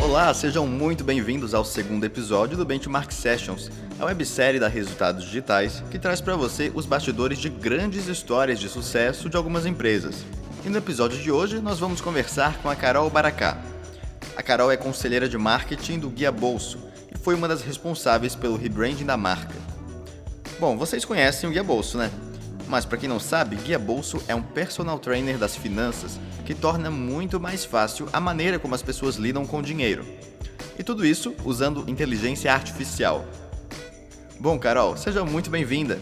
Olá, sejam muito bem-vindos ao segundo episódio do Benchmark Sessions, a websérie da Resultados Digitais que traz para você os bastidores de grandes histórias de sucesso de algumas empresas. E no episódio de hoje nós vamos conversar com a Carol Baracá. A Carol é conselheira de marketing do Guia Bolso e foi uma das responsáveis pelo rebranding da marca. Bom, vocês conhecem o Guia Bolso, né? Mas para quem não sabe, Guia Bolso é um personal trainer das finanças que torna muito mais fácil a maneira como as pessoas lidam com o dinheiro. E tudo isso usando inteligência artificial. Bom, Carol, seja muito bem-vinda.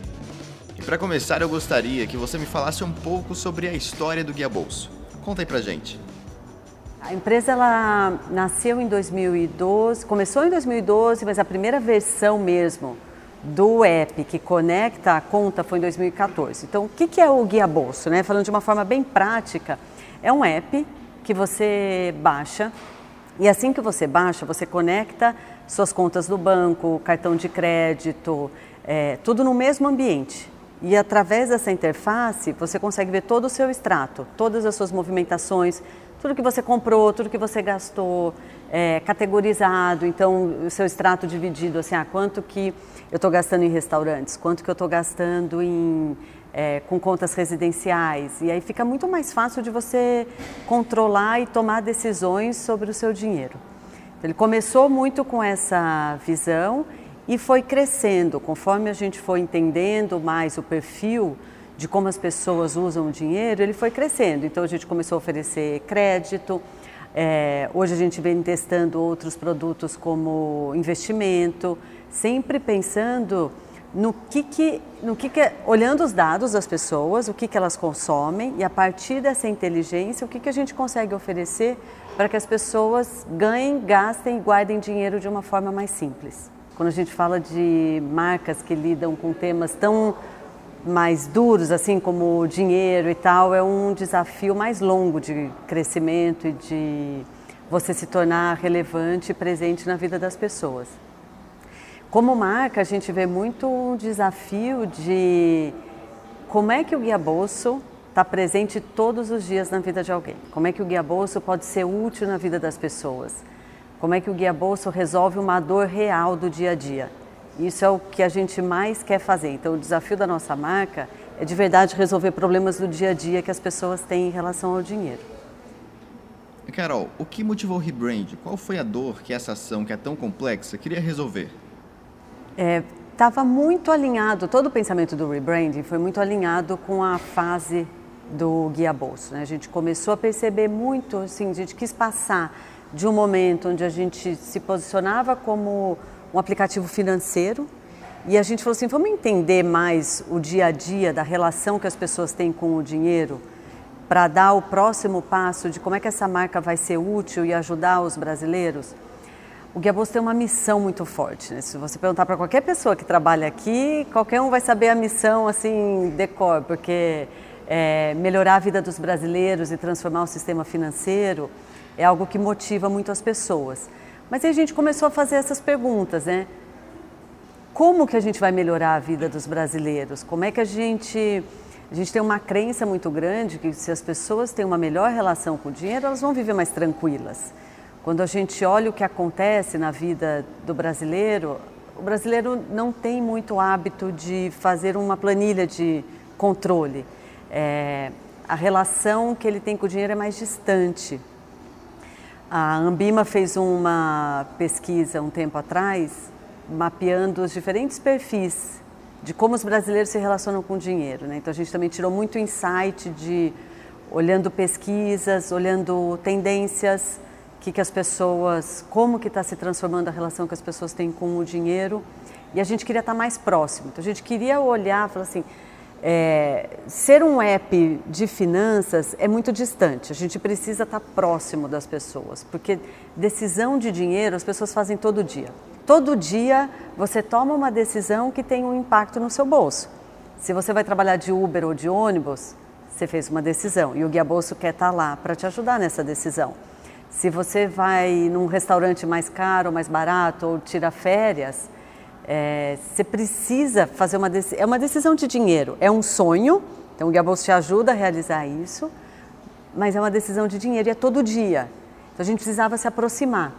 E para começar, eu gostaria que você me falasse um pouco sobre a história do Guia Bolso. Conta aí pra gente. A empresa ela nasceu em 2012, começou em 2012, mas a primeira versão mesmo do app que conecta a conta foi em 2014. Então, o que é o Guia Bolso? Né? Falando de uma forma bem prática, é um app que você baixa e assim que você baixa, você conecta suas contas do banco, cartão de crédito, é, tudo no mesmo ambiente. E através dessa interface, você consegue ver todo o seu extrato, todas as suas movimentações, tudo que você comprou, tudo que você gastou, é, categorizado, então o seu extrato dividido, assim, ah, quanto que eu estou gastando em restaurantes, quanto que eu estou gastando em é, com contas residenciais. E aí fica muito mais fácil de você controlar e tomar decisões sobre o seu dinheiro. Então, ele começou muito com essa visão e foi crescendo conforme a gente foi entendendo mais o perfil de como as pessoas usam o dinheiro, ele foi crescendo. Então a gente começou a oferecer crédito. É, hoje a gente vem testando outros produtos como investimento, sempre pensando no que que, no que, que olhando os dados das pessoas, o que, que elas consomem e a partir dessa inteligência, o que, que a gente consegue oferecer para que as pessoas ganhem, gastem e guardem dinheiro de uma forma mais simples. Quando a gente fala de marcas que lidam com temas tão mais duros, assim como o dinheiro e tal, é um desafio mais longo de crescimento e de você se tornar relevante e presente na vida das pessoas. Como marca, a gente vê muito um desafio de como é que o guia bolso está presente todos os dias na vida de alguém. Como é que o guia bolso pode ser útil na vida das pessoas? Como é que o guia bolso resolve uma dor real do dia a dia? Isso é o que a gente mais quer fazer. Então, o desafio da nossa marca é de verdade resolver problemas do dia a dia que as pessoas têm em relação ao dinheiro. Carol, o que motivou o rebrand? Qual foi a dor que essa ação, que é tão complexa, queria resolver? estava é, muito alinhado, todo o pensamento do rebranding foi muito alinhado com a fase do Guia Bolso. Né? A gente começou a perceber muito, assim, a gente quis passar de um momento onde a gente se posicionava como um aplicativo financeiro e a gente falou assim, vamos entender mais o dia a dia da relação que as pessoas têm com o dinheiro para dar o próximo passo de como é que essa marca vai ser útil e ajudar os brasileiros. O Guia Bolso tem uma missão muito forte. Né? Se você perguntar para qualquer pessoa que trabalha aqui, qualquer um vai saber a missão assim decor, porque é, melhorar a vida dos brasileiros e transformar o sistema financeiro é algo que motiva muito as pessoas. Mas aí a gente começou a fazer essas perguntas, né? Como que a gente vai melhorar a vida dos brasileiros? Como é que a gente a gente tem uma crença muito grande que se as pessoas têm uma melhor relação com o dinheiro, elas vão viver mais tranquilas. Quando a gente olha o que acontece na vida do brasileiro, o brasileiro não tem muito hábito de fazer uma planilha de controle. É, a relação que ele tem com o dinheiro é mais distante. A Ambima fez uma pesquisa um tempo atrás, mapeando os diferentes perfis de como os brasileiros se relacionam com o dinheiro. Né? Então a gente também tirou muito insight de olhando pesquisas, olhando tendências que, que as pessoas, como que está se transformando a relação que as pessoas têm com o dinheiro. E a gente queria estar tá mais próximo. Então a gente queria olhar, falar assim, é, ser um app de finanças é muito distante. A gente precisa estar próximo das pessoas, porque decisão de dinheiro as pessoas fazem todo dia. Todo dia você toma uma decisão que tem um impacto no seu bolso. Se você vai trabalhar de Uber ou de ônibus, você fez uma decisão e o guia bolso quer estar lá para te ajudar nessa decisão. Se você vai num restaurante mais caro, mais barato ou tira férias, é, você precisa fazer uma decisão. É uma decisão de dinheiro, é um sonho, então o Bolso te ajuda a realizar isso, mas é uma decisão de dinheiro e é todo dia. Então a gente precisava se aproximar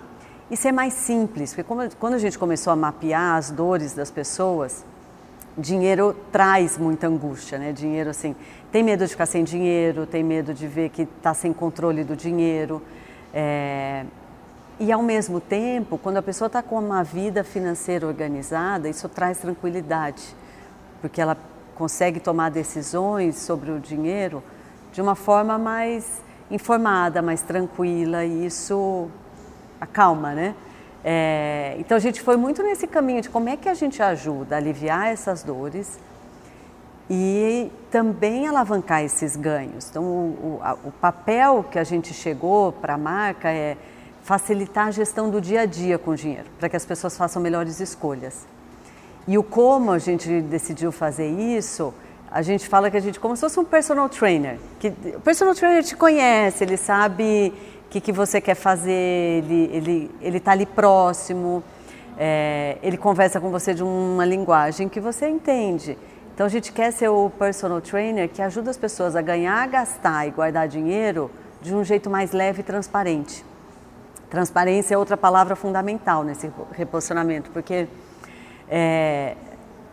e ser mais simples, porque como, quando a gente começou a mapear as dores das pessoas, dinheiro traz muita angústia, né? Dinheiro assim, tem medo de ficar sem dinheiro, tem medo de ver que está sem controle do dinheiro. É... E ao mesmo tempo, quando a pessoa está com uma vida financeira organizada, isso traz tranquilidade, porque ela consegue tomar decisões sobre o dinheiro de uma forma mais informada, mais tranquila, e isso acalma, né? É, então a gente foi muito nesse caminho de como é que a gente ajuda a aliviar essas dores e também alavancar esses ganhos. Então o, o, a, o papel que a gente chegou para a marca é facilitar a gestão do dia a dia com o dinheiro, para que as pessoas façam melhores escolhas. E o como a gente decidiu fazer isso, a gente fala que a gente como se fosse um personal trainer. Que, o personal trainer te conhece, ele sabe o que, que você quer fazer, ele está ele, ele tá ali próximo, é, ele conversa com você de uma linguagem que você entende. Então a gente quer ser o personal trainer que ajuda as pessoas a ganhar, gastar e guardar dinheiro de um jeito mais leve e transparente. Transparência é outra palavra fundamental nesse reposicionamento, porque é,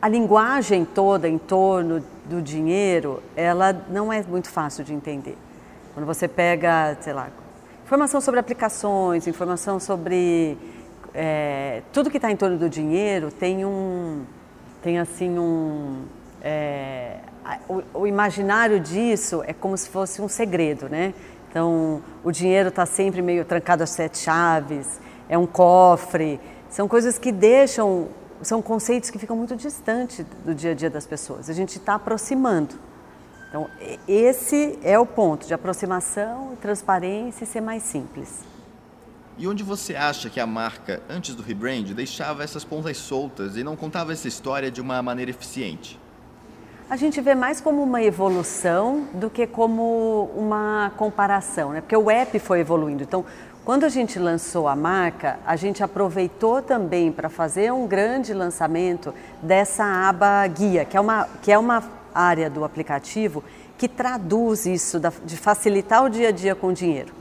a linguagem toda em torno do dinheiro, ela não é muito fácil de entender. Quando você pega, sei lá, informação sobre aplicações, informação sobre é, tudo que está em torno do dinheiro, tem um, tem assim um, é, o, o, imaginário disso é como se fosse um segredo, né? Então, o dinheiro está sempre meio trancado às sete chaves, é um cofre, são coisas que deixam são conceitos que ficam muito distantes do dia a dia das pessoas. A gente está aproximando. Então, esse é o ponto de aproximação, transparência e ser mais simples. E onde você acha que a marca, antes do rebrand, deixava essas pontas soltas e não contava essa história de uma maneira eficiente? A gente vê mais como uma evolução do que como uma comparação, né? Porque o app foi evoluindo. Então, quando a gente lançou a marca, a gente aproveitou também para fazer um grande lançamento dessa aba guia, que é uma, que é uma área do aplicativo que traduz isso, de facilitar o dia a dia com o dinheiro.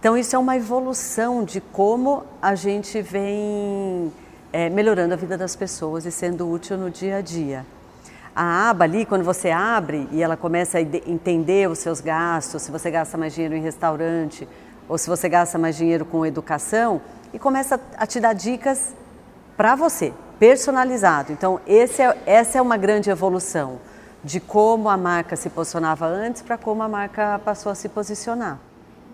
Então, isso é uma evolução de como a gente vem é, melhorando a vida das pessoas e sendo útil no dia a dia. A aba ali, quando você abre e ela começa a entender os seus gastos, se você gasta mais dinheiro em restaurante, ou se você gasta mais dinheiro com educação, e começa a te dar dicas para você, personalizado. Então, é, essa é uma grande evolução de como a marca se posicionava antes para como a marca passou a se posicionar.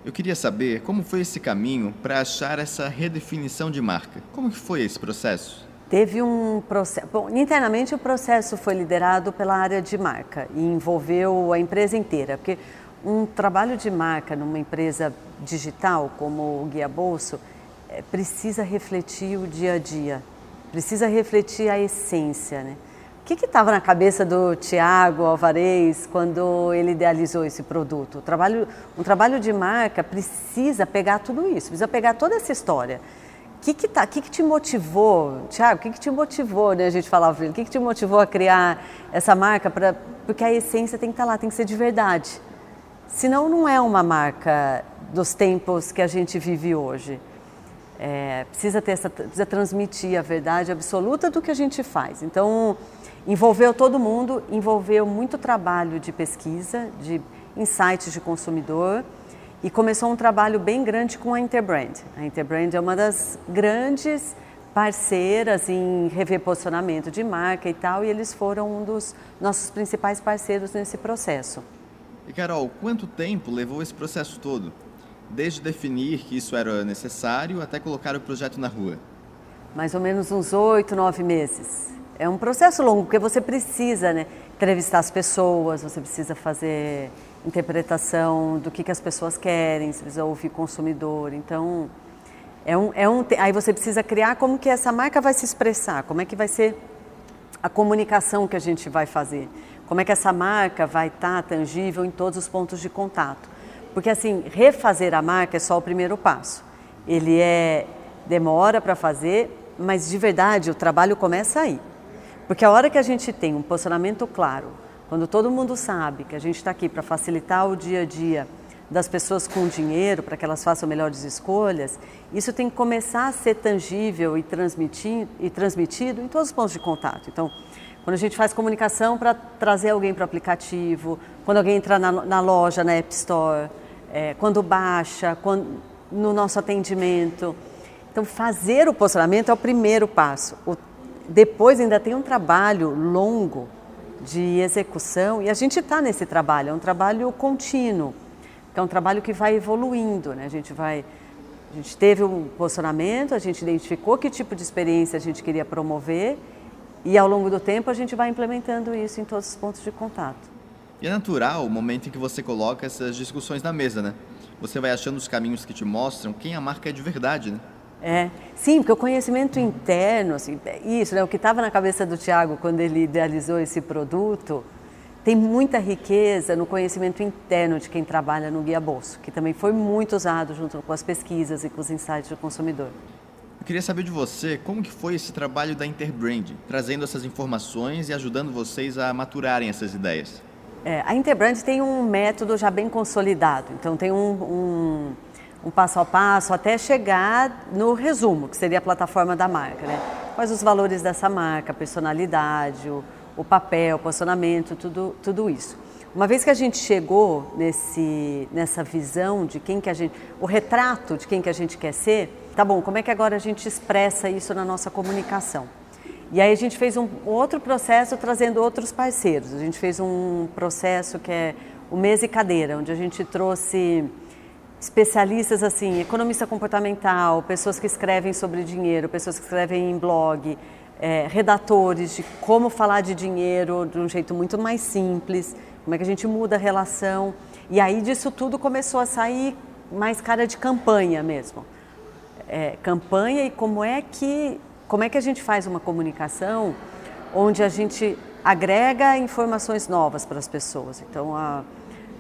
Eu queria saber como foi esse caminho para achar essa redefinição de marca. Como que foi esse processo? Teve um processo. Bom, internamente o processo foi liderado pela área de marca e envolveu a empresa inteira, porque um trabalho de marca numa empresa digital como o Guia Bolso é, precisa refletir o dia a dia, precisa refletir a essência. Né? O que estava na cabeça do Tiago Alvarez quando ele idealizou esse produto? O trabalho, um trabalho de marca precisa pegar tudo isso, precisa pegar toda essa história. O que, que, tá, que, que te motivou, Tiago? O que, que te motivou, né? A gente falava, o que, que te motivou a criar essa marca? Pra, porque a essência tem que estar tá lá, tem que ser de verdade. Senão não é uma marca dos tempos que a gente vive hoje. É, precisa, ter essa, precisa transmitir a verdade absoluta do que a gente faz. Então, envolveu todo mundo, envolveu muito trabalho de pesquisa, de insights de consumidor e começou um trabalho bem grande com a Interbrand. A Interbrand é uma das grandes parceiras em rever posicionamento de marca e tal, e eles foram um dos nossos principais parceiros nesse processo. E Carol, quanto tempo levou esse processo todo? Desde definir que isso era necessário até colocar o projeto na rua? Mais ou menos uns oito, nove meses. É um processo longo, porque você precisa né, entrevistar as pessoas, você precisa fazer interpretação do que, que as pessoas querem, você precisa ouvir consumidor. Então, é um, é um, aí você precisa criar como que essa marca vai se expressar, como é que vai ser a comunicação que a gente vai fazer. Como é que essa marca vai estar tá tangível em todos os pontos de contato? Porque assim, refazer a marca é só o primeiro passo. Ele é demora para fazer, mas de verdade o trabalho começa aí. Porque a hora que a gente tem um posicionamento claro, quando todo mundo sabe que a gente está aqui para facilitar o dia a dia das pessoas com dinheiro para que elas façam melhores escolhas, isso tem que começar a ser tangível e, e transmitido em todos os pontos de contato. Então, quando a gente faz comunicação para trazer alguém para o aplicativo, quando alguém entra na, na loja, na App Store, é, quando baixa, quando, no nosso atendimento. Então, fazer o posicionamento é o primeiro passo. O, depois ainda tem um trabalho longo de execução e a gente está nesse trabalho, é um trabalho contínuo é um trabalho que vai evoluindo, né? A gente vai a gente teve um posicionamento, a gente identificou que tipo de experiência a gente queria promover e ao longo do tempo a gente vai implementando isso em todos os pontos de contato. E é natural o momento em que você coloca essas discussões na mesa, né? Você vai achando os caminhos que te mostram quem a marca é de verdade, né? É, sim, porque o conhecimento interno, assim, isso, né, o que estava na cabeça do Tiago quando ele idealizou esse produto, tem muita riqueza no conhecimento interno de quem trabalha no Guia Bolso, que também foi muito usado junto com as pesquisas e com os insights do consumidor. Eu queria saber de você como que foi esse trabalho da Interbrand, trazendo essas informações e ajudando vocês a maturarem essas ideias. É, a Interbrand tem um método já bem consolidado, então tem um, um, um, passo a passo até chegar no resumo, que seria a plataforma da marca. Né? Quais os valores dessa marca, a personalidade, o, o papel, o posicionamento, tudo, tudo isso. Uma vez que a gente chegou nesse, nessa visão de quem que a gente, o retrato de quem que a gente quer ser, tá bom, como é que agora a gente expressa isso na nossa comunicação? E aí a gente fez um outro processo trazendo outros parceiros. A gente fez um processo que é o Mesa e Cadeira, onde a gente trouxe especialistas assim, economista comportamental, pessoas que escrevem sobre dinheiro, pessoas que escrevem em blog, é, redatores de como falar de dinheiro de um jeito muito mais simples, como é que a gente muda a relação. E aí disso tudo começou a sair mais cara de campanha mesmo. É, campanha e como é que como é que a gente faz uma comunicação onde a gente agrega informações novas para as pessoas. Então a,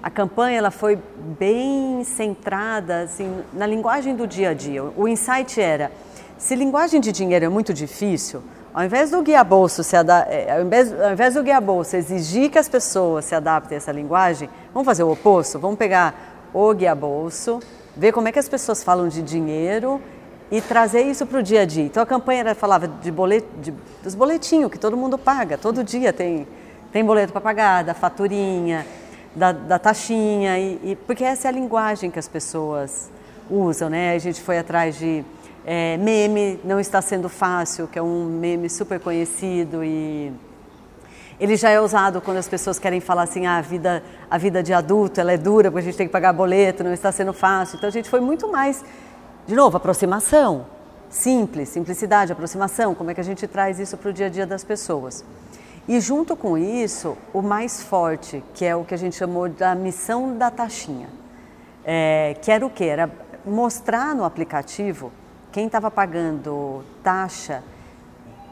a campanha ela foi bem centrada assim, na linguagem do dia a dia. O insight era se linguagem de dinheiro é muito difícil, ao invés do guia bolso se é, ao, invés, ao invés do guia bolso exigir que as pessoas se adaptem a essa linguagem, vamos fazer o oposto, vamos pegar o guia bolso, ver como é que as pessoas falam de dinheiro e trazer isso para o dia a dia. Então a campanha era, falava de bolet, de, dos boletinhos que todo mundo paga, todo dia tem, tem boleto para pagar, da faturinha, da, da taxinha, e, e, porque essa é a linguagem que as pessoas usam, né? A gente foi atrás de é, meme não está sendo fácil, que é um meme super conhecido e ele já é usado quando as pessoas querem falar assim, ah, a vida, a vida de adulto ela é dura, porque a gente tem que pagar boleto, não está sendo fácil. Então a gente foi muito mais, de novo, aproximação, simples, simplicidade, aproximação, como é que a gente traz isso para o dia a dia das pessoas. E junto com isso, o mais forte, que é o que a gente chamou da missão da taxinha, é, que era o que? Era mostrar no aplicativo quem estava pagando taxa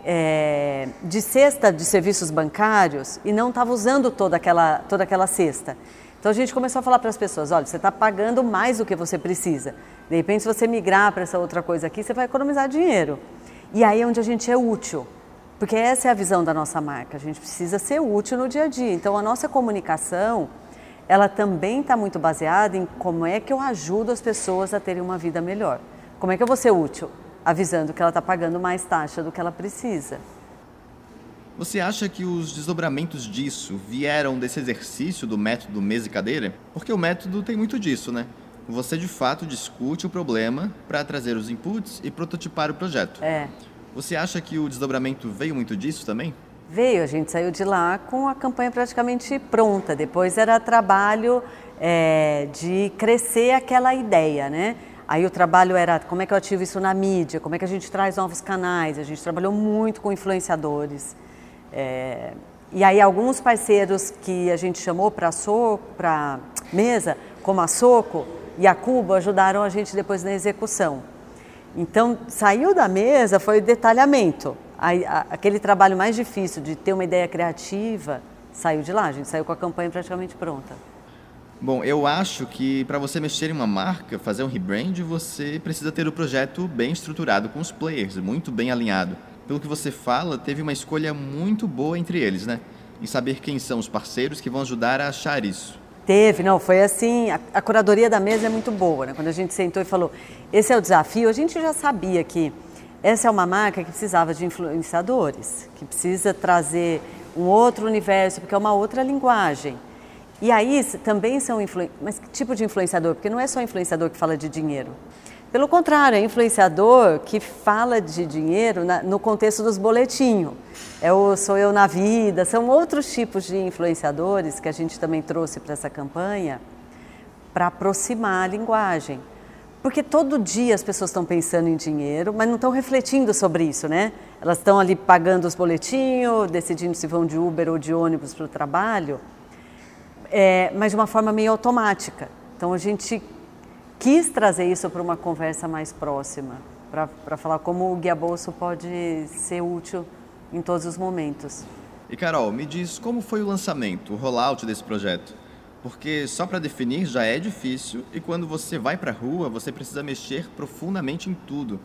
é, de cesta de serviços bancários e não estava usando toda aquela, toda aquela cesta. Então a gente começou a falar para as pessoas: olha, você está pagando mais do que você precisa. De repente, se você migrar para essa outra coisa aqui, você vai economizar dinheiro. E aí é onde a gente é útil. Porque essa é a visão da nossa marca. A gente precisa ser útil no dia a dia. Então a nossa comunicação, ela também está muito baseada em como é que eu ajudo as pessoas a terem uma vida melhor. Como é que eu vou ser útil? Avisando que ela está pagando mais taxa do que ela precisa. Você acha que os desdobramentos disso vieram desse exercício do método mesa e cadeira? Porque o método tem muito disso, né? Você de fato discute o problema para trazer os inputs e prototipar o projeto. É. Você acha que o desdobramento veio muito disso também? Veio, a gente saiu de lá com a campanha praticamente pronta. Depois era trabalho é, de crescer aquela ideia, né? Aí o trabalho era como é que eu ativo isso na mídia, como é que a gente traz novos canais. A gente trabalhou muito com influenciadores. É, e aí alguns parceiros que a gente chamou para so, para mesa, como a Soco e a Cuba, ajudaram a gente depois na execução. Então saiu da mesa foi o detalhamento. Aquele trabalho mais difícil de ter uma ideia criativa saiu de lá. A gente saiu com a campanha praticamente pronta. Bom, eu acho que para você mexer em uma marca, fazer um rebrand, você precisa ter o projeto bem estruturado com os players, muito bem alinhado. Pelo que você fala, teve uma escolha muito boa entre eles, né? E saber quem são os parceiros que vão ajudar a achar isso. Teve, não, foi assim, a, a, curadoria da mesa é muito boa, né? Quando a gente sentou e falou, esse é o desafio, a gente já sabia que essa é uma marca que precisava de influenciadores, que precisa trazer um outro universo, porque é uma outra linguagem. E aí também são influenciadores, mas que tipo de influenciador? Porque não é só influenciador que fala de dinheiro. Pelo contrário, é influenciador que fala de dinheiro na, no contexto dos boletinhos. É o Sou Eu na Vida, são outros tipos de influenciadores que a gente também trouxe para essa campanha para aproximar a linguagem. Porque todo dia as pessoas estão pensando em dinheiro, mas não estão refletindo sobre isso, né? Elas estão ali pagando os boletinhos, decidindo se vão de Uber ou de ônibus para o trabalho, é, mas de uma forma meio automática. Então a gente quis trazer isso para uma conversa mais próxima, para falar como o guia bolso pode ser útil em todos os momentos. E Carol, me diz como foi o lançamento, o rollout desse projeto? Porque só para definir já é difícil e quando você vai para a rua você precisa mexer profundamente em tudo,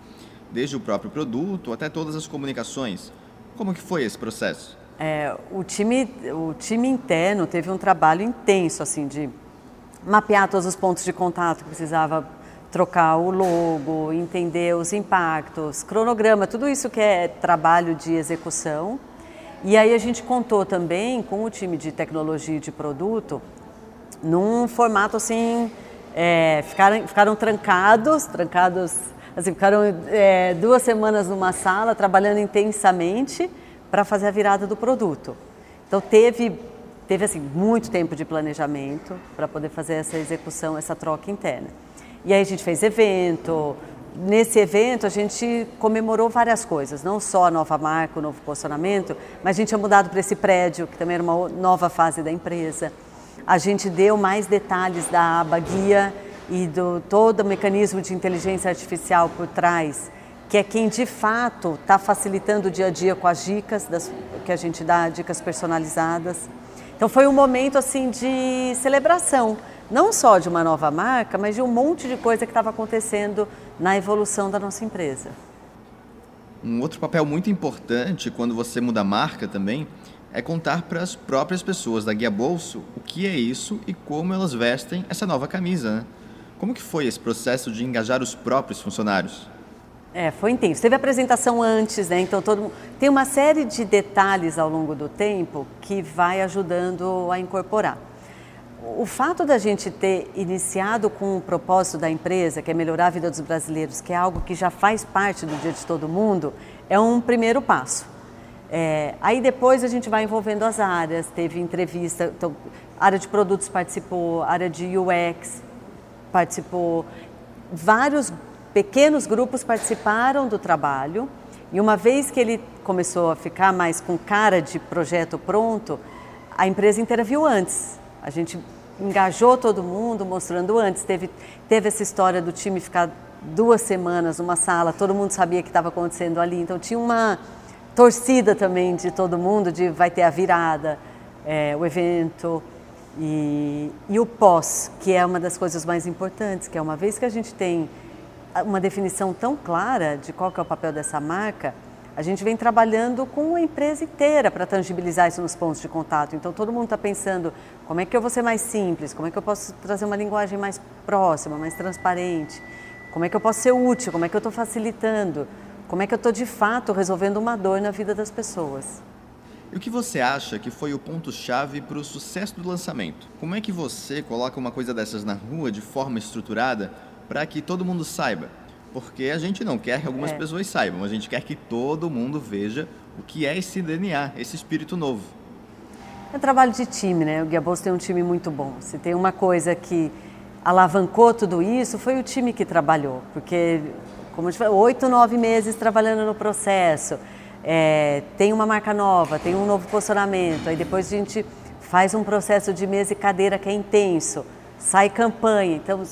desde o próprio produto até todas as comunicações. Como que foi esse processo? É, o time, o time interno teve um trabalho intenso assim de mapear todos os pontos de contato que precisava trocar o logo, entender os impactos, cronograma, tudo isso que é trabalho de execução. E aí a gente contou também com o time de tecnologia e de produto num formato assim, é, ficaram, ficaram trancados, trancados, assim, ficaram é, duas semanas numa sala trabalhando intensamente para fazer a virada do produto. Então teve teve assim muito tempo de planejamento para poder fazer essa execução, essa troca interna. E aí a gente fez evento. Nesse evento a gente comemorou várias coisas, não só a nova marca, o novo posicionamento, mas a gente tinha mudado para esse prédio, que também era uma nova fase da empresa. A gente deu mais detalhes da aba guia e do todo o mecanismo de inteligência artificial por trás, que é quem de fato está facilitando o dia a dia com as dicas das, que a gente dá, dicas personalizadas. Então foi um momento assim de celebração, não só de uma nova marca, mas de um monte de coisa que estava acontecendo na evolução da nossa empresa. Um outro papel muito importante quando você muda a marca também é contar para as próprias pessoas da Guia Bolso o que é isso e como elas vestem essa nova camisa. Né? Como que foi esse processo de engajar os próprios funcionários? É, foi intenso. Teve apresentação antes, né? Então todo tem uma série de detalhes ao longo do tempo que vai ajudando a incorporar. O fato da gente ter iniciado com o propósito da empresa, que é melhorar a vida dos brasileiros, que é algo que já faz parte do dia de todo mundo, é um primeiro passo. É, aí depois a gente vai envolvendo as áreas, teve entrevista, então, área de produtos participou, área de UX participou, vários pequenos grupos participaram do trabalho e uma vez que ele começou a ficar mais com cara de projeto pronto, a empresa inteira viu antes. A gente engajou todo mundo mostrando antes. Teve, teve essa história do time ficar duas semanas numa sala, todo mundo sabia que estava acontecendo ali. Então tinha uma torcida também de todo mundo de vai ter a virada, é, o evento. E, e o pós, que é uma das coisas mais importantes, que é uma vez que a gente tem uma definição tão clara de qual que é o papel dessa marca, a gente vem trabalhando com a empresa inteira para tangibilizar isso nos pontos de contato. Então todo mundo está pensando como é que eu vou ser mais simples, como é que eu posso trazer uma linguagem mais próxima, mais transparente, como é que eu posso ser útil, como é que eu estou facilitando, como é que eu estou de fato resolvendo uma dor na vida das pessoas. E o que você acha que foi o ponto-chave para o sucesso do lançamento? Como é que você coloca uma coisa dessas na rua de forma estruturada para que todo mundo saiba. Porque a gente não quer que algumas é. pessoas saibam, a gente quer que todo mundo veja o que é esse DNA, esse espírito novo. É trabalho de time, né? O Guia Bolsa tem um time muito bom. Se tem uma coisa que alavancou tudo isso, foi o time que trabalhou. Porque, como eu te falei, oito, nove meses trabalhando no processo. É, tem uma marca nova, tem um novo posicionamento. Aí depois a gente faz um processo de mesa e cadeira que é intenso. Sai campanha. Então,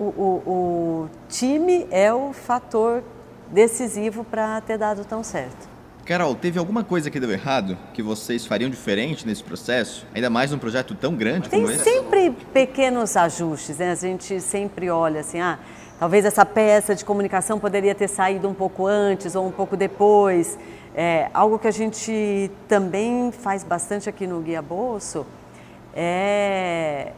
o, o, o time é o fator decisivo para ter dado tão certo. Carol, teve alguma coisa que deu errado que vocês fariam diferente nesse processo? Ainda mais num projeto tão grande Tem como esse? Tem sempre pequenos ajustes, né? A gente sempre olha assim, ah, talvez essa peça de comunicação poderia ter saído um pouco antes ou um pouco depois. É, algo que a gente também faz bastante aqui no Guia Bolso é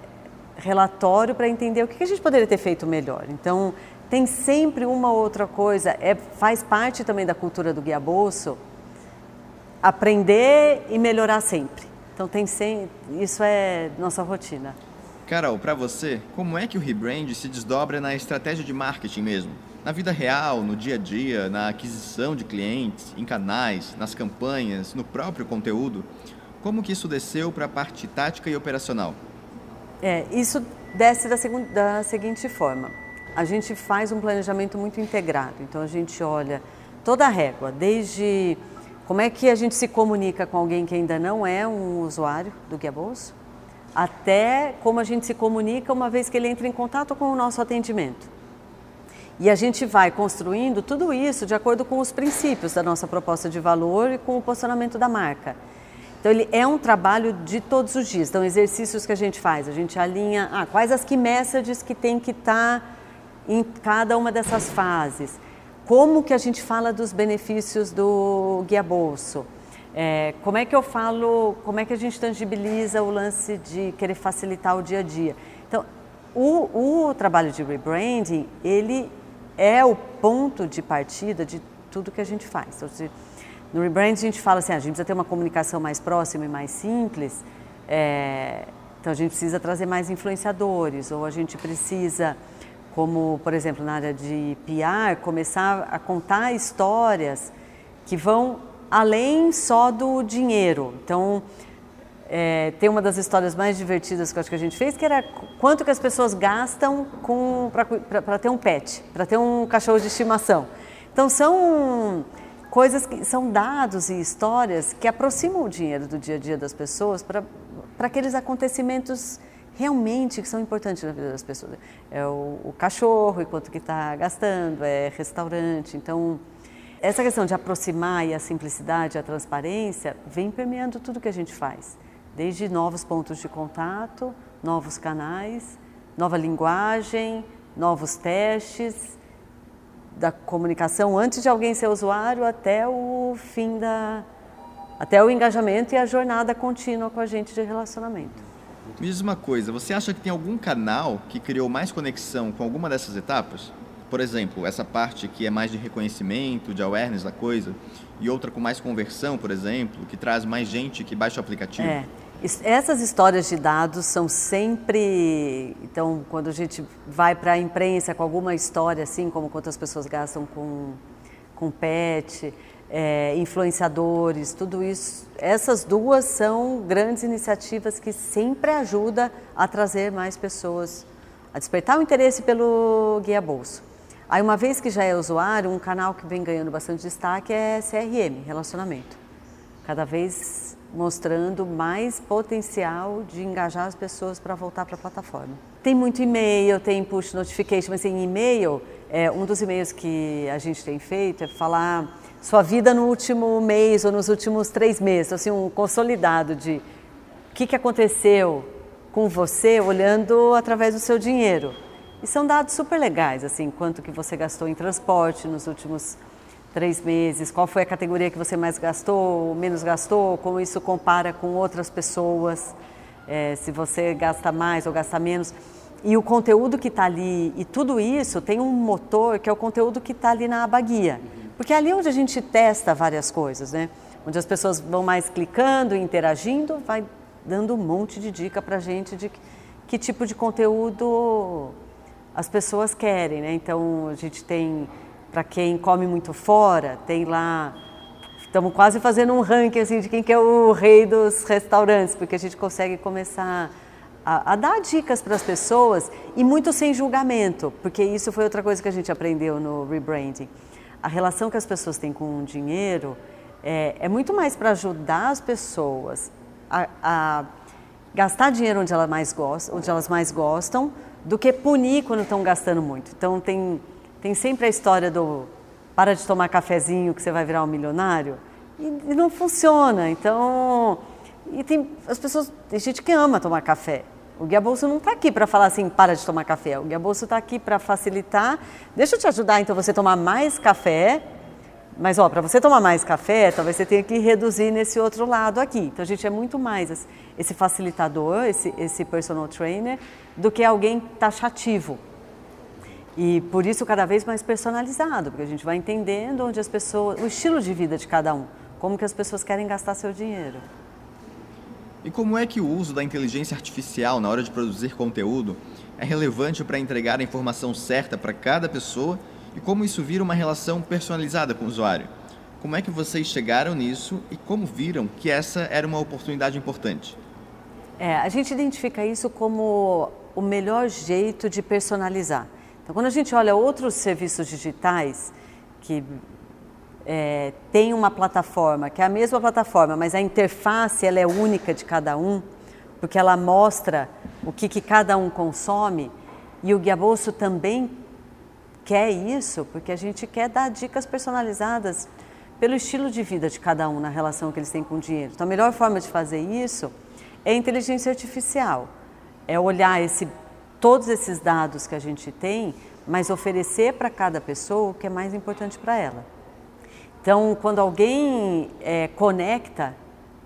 relatório para entender o que a gente poderia ter feito melhor. Então, tem sempre uma outra coisa, é, faz parte também da cultura do guia bolso, aprender e melhorar sempre. Então, tem sempre, isso é nossa rotina. Carol, para você, como é que o rebrand se desdobra na estratégia de marketing mesmo? Na vida real, no dia a dia, na aquisição de clientes, em canais, nas campanhas, no próprio conteúdo? Como que isso desceu para a parte tática e operacional? É, isso desce da, da seguinte forma. A gente faz um planejamento muito integrado. Então a gente olha toda a régua, desde como é que a gente se comunica com alguém que ainda não é um usuário do Guia Bolso, até como a gente se comunica uma vez que ele entra em contato com o nosso atendimento. E a gente vai construindo tudo isso de acordo com os princípios da nossa proposta de valor e com o posicionamento da marca. Então, ele é um trabalho de todos os dias. Então, exercícios que a gente faz, a gente alinha ah, quais as key messages que tem que estar tá em cada uma dessas fases. Como que a gente fala dos benefícios do guia bolso? É, como é que eu falo, como é que a gente tangibiliza o lance de querer facilitar o dia a dia? Então, o, o trabalho de rebranding, ele é o ponto de partida de tudo que a gente faz. Então, no rebrand a gente fala assim, ah, a gente precisa ter uma comunicação mais próxima e mais simples, é, então a gente precisa trazer mais influenciadores, ou a gente precisa, como por exemplo na área de PR, começar a contar histórias que vão além só do dinheiro. Então, é, tem uma das histórias mais divertidas que eu acho que a gente fez, que era quanto que as pessoas gastam para ter um pet, para ter um cachorro de estimação. Então, são coisas que são dados e histórias que aproximam o dinheiro do dia a dia das pessoas para aqueles acontecimentos realmente que são importantes na vida das pessoas. É o, o cachorro e quanto que está gastando, é restaurante. Então, essa questão de aproximar e a simplicidade, a transparência, vem permeando tudo que a gente faz. Desde novos pontos de contato, novos canais, nova linguagem, novos testes, da comunicação antes de alguém ser usuário até o fim da até o engajamento e a jornada contínua com a gente de relacionamento. Me diz uma coisa, você acha que tem algum canal que criou mais conexão com alguma dessas etapas? Por exemplo, essa parte que é mais de reconhecimento, de awareness da coisa, e outra com mais conversão, por exemplo, que traz mais gente que baixa o aplicativo? É. Essas histórias de dados são sempre. Então, quando a gente vai para a imprensa com alguma história, assim, como quantas pessoas gastam com, com pet, é, influenciadores, tudo isso, essas duas são grandes iniciativas que sempre ajudam a trazer mais pessoas, a despertar o interesse pelo Guia Bolso. Aí, uma vez que já é usuário, um canal que vem ganhando bastante destaque é CRM, relacionamento. Cada vez mostrando mais potencial de engajar as pessoas para voltar para a plataforma. Tem muito e-mail, tem push notification, mas em e-mail, é, um dos e-mails que a gente tem feito é falar sua vida no último mês ou nos últimos três meses, assim, um consolidado de o que, que aconteceu com você olhando através do seu dinheiro. E são dados super legais, assim, quanto que você gastou em transporte nos últimos três meses, qual foi a categoria que você mais gastou, menos gastou, como isso compara com outras pessoas, é, se você gasta mais ou gasta menos. E o conteúdo que está ali, e tudo isso tem um motor que é o conteúdo que está ali na aba guia. Porque é ali onde a gente testa várias coisas, né? Onde as pessoas vão mais clicando, interagindo, vai dando um monte de dica para a gente de que, que tipo de conteúdo as pessoas querem, né? Então a gente tem para quem come muito fora, tem lá. Estamos quase fazendo um ranking assim, de quem que é o rei dos restaurantes, porque a gente consegue começar a, a dar dicas para as pessoas e muito sem julgamento, porque isso foi outra coisa que a gente aprendeu no rebranding. A relação que as pessoas têm com o dinheiro é, é muito mais para ajudar as pessoas a, a gastar dinheiro onde mais onde elas mais gostam, do que punir quando estão gastando muito. Então tem tem sempre a história do para de tomar cafezinho que você vai virar um milionário. E, e não funciona. Então, e tem as pessoas, tem gente que ama tomar café. O Guia Bolso não está aqui para falar assim, para de tomar café. O Guia Bolso está aqui para facilitar. Deixa eu te ajudar, então, você tomar mais café Mas ó, para você tomar mais café, talvez você tenha que reduzir nesse outro lado aqui. Então a gente é muito mais esse facilitador, esse, esse personal trainer, do que alguém taxativo. E por isso cada vez mais personalizado, porque a gente vai entendendo onde as pessoas, o estilo de vida de cada um, como que as pessoas querem gastar seu dinheiro. E como é que o uso da inteligência artificial na hora de produzir conteúdo é relevante para entregar a informação certa para cada pessoa e como isso vira uma relação personalizada com o usuário? Como é que vocês chegaram nisso e como viram que essa era uma oportunidade importante? É, a gente identifica isso como o melhor jeito de personalizar. Então, quando a gente olha outros serviços digitais que é, tem uma plataforma, que é a mesma plataforma, mas a interface ela é única de cada um, porque ela mostra o que, que cada um consome, e o Guia Bolso também quer isso, porque a gente quer dar dicas personalizadas pelo estilo de vida de cada um na relação que eles têm com o dinheiro. Então, a melhor forma de fazer isso é inteligência artificial, é olhar esse todos esses dados que a gente tem, mas oferecer para cada pessoa o que é mais importante para ela. Então, quando alguém é, conecta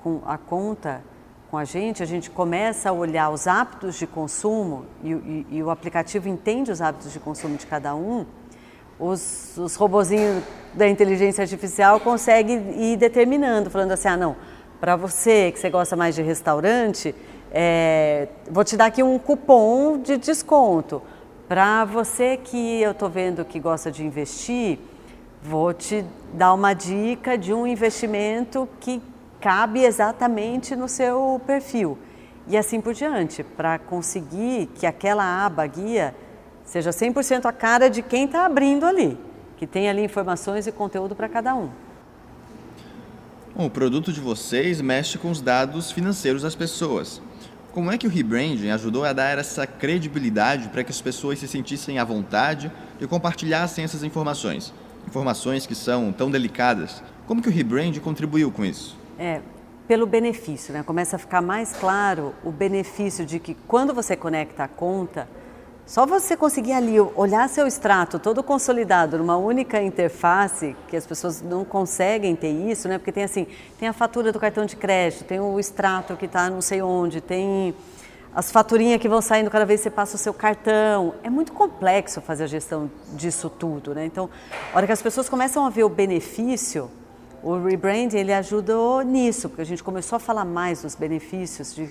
com a conta com a gente, a gente começa a olhar os hábitos de consumo e, e, e o aplicativo entende os hábitos de consumo de cada um, os, os robozinhos da inteligência artificial conseguem ir determinando, falando assim, ah não, para você que você gosta mais de restaurante, é, vou te dar aqui um cupom de desconto. Para você que eu estou vendo que gosta de investir, vou te dar uma dica de um investimento que cabe exatamente no seu perfil. E assim por diante, para conseguir que aquela aba guia seja 100% a cara de quem está abrindo ali, que tem ali informações e conteúdo para cada um. Bom, o produto de vocês mexe com os dados financeiros das pessoas. Como é que o rebranding ajudou a dar essa credibilidade para que as pessoas se sentissem à vontade e compartilhassem essas informações? Informações que são tão delicadas. Como que o rebranding contribuiu com isso? É, pelo benefício, né? Começa a ficar mais claro o benefício de que quando você conecta a conta, só você conseguir ali olhar seu extrato todo consolidado numa única interface, que as pessoas não conseguem ter isso, né? Porque tem assim, tem a fatura do cartão de crédito, tem o extrato que está não sei onde, tem as faturinhas que vão saindo cada vez que você passa o seu cartão. É muito complexo fazer a gestão disso tudo, né? Então, a hora que as pessoas começam a ver o benefício, o rebranding ele ajudou nisso, porque a gente começou a falar mais dos benefícios de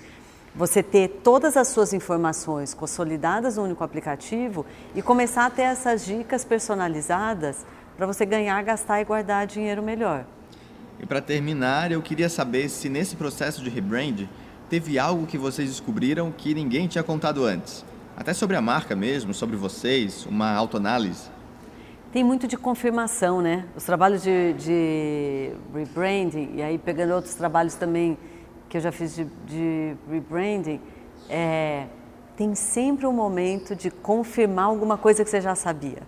você ter todas as suas informações consolidadas no único aplicativo e começar a ter essas dicas personalizadas para você ganhar, gastar e guardar dinheiro melhor. E para terminar, eu queria saber se nesse processo de rebrand teve algo que vocês descobriram que ninguém tinha contado antes. Até sobre a marca mesmo, sobre vocês, uma autoanálise. Tem muito de confirmação, né? Os trabalhos de, de rebranding, e aí pegando outros trabalhos também que eu já fiz de, de rebranding, é, tem sempre um momento de confirmar alguma coisa que você já sabia.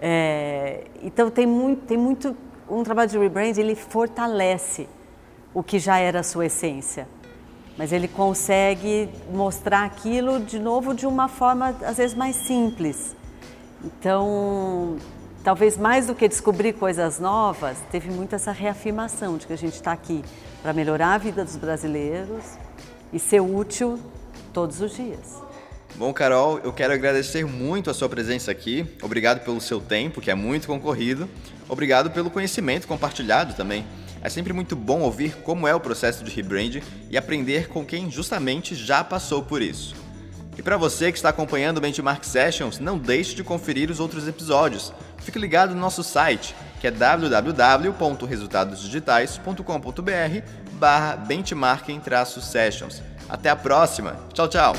É, então tem muito, tem muito um trabalho de rebranding ele fortalece o que já era a sua essência, mas ele consegue mostrar aquilo de novo de uma forma às vezes mais simples. Então talvez mais do que descobrir coisas novas, teve muito essa reafirmação de que a gente está aqui para melhorar a vida dos brasileiros e ser útil todos os dias. Bom, Carol, eu quero agradecer muito a sua presença aqui. Obrigado pelo seu tempo, que é muito concorrido. Obrigado pelo conhecimento compartilhado também. É sempre muito bom ouvir como é o processo de rebranding e aprender com quem justamente já passou por isso. E para você que está acompanhando o Benchmark Sessions, não deixe de conferir os outros episódios. Fique ligado no nosso site, que é www.resultadosdigitais.com.br barra benchmarking-sessions. Até a próxima. Tchau, tchau.